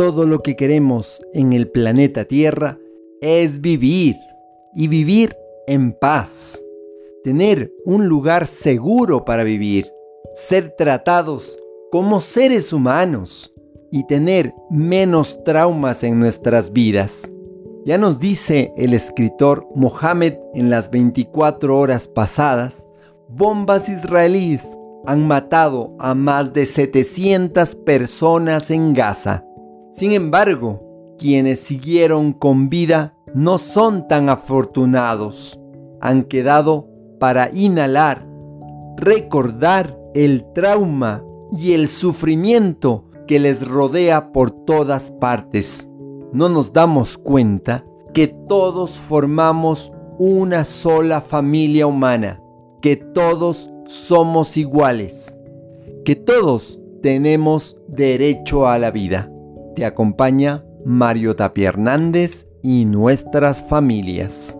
todo lo que queremos en el planeta Tierra es vivir y vivir en paz, tener un lugar seguro para vivir, ser tratados como seres humanos y tener menos traumas en nuestras vidas. Ya nos dice el escritor Mohammed en las 24 horas pasadas, bombas israelíes han matado a más de 700 personas en Gaza. Sin embargo, quienes siguieron con vida no son tan afortunados. Han quedado para inhalar, recordar el trauma y el sufrimiento que les rodea por todas partes. No nos damos cuenta que todos formamos una sola familia humana, que todos somos iguales, que todos tenemos derecho a la vida. Te acompaña Mario Tapia Hernández y nuestras familias.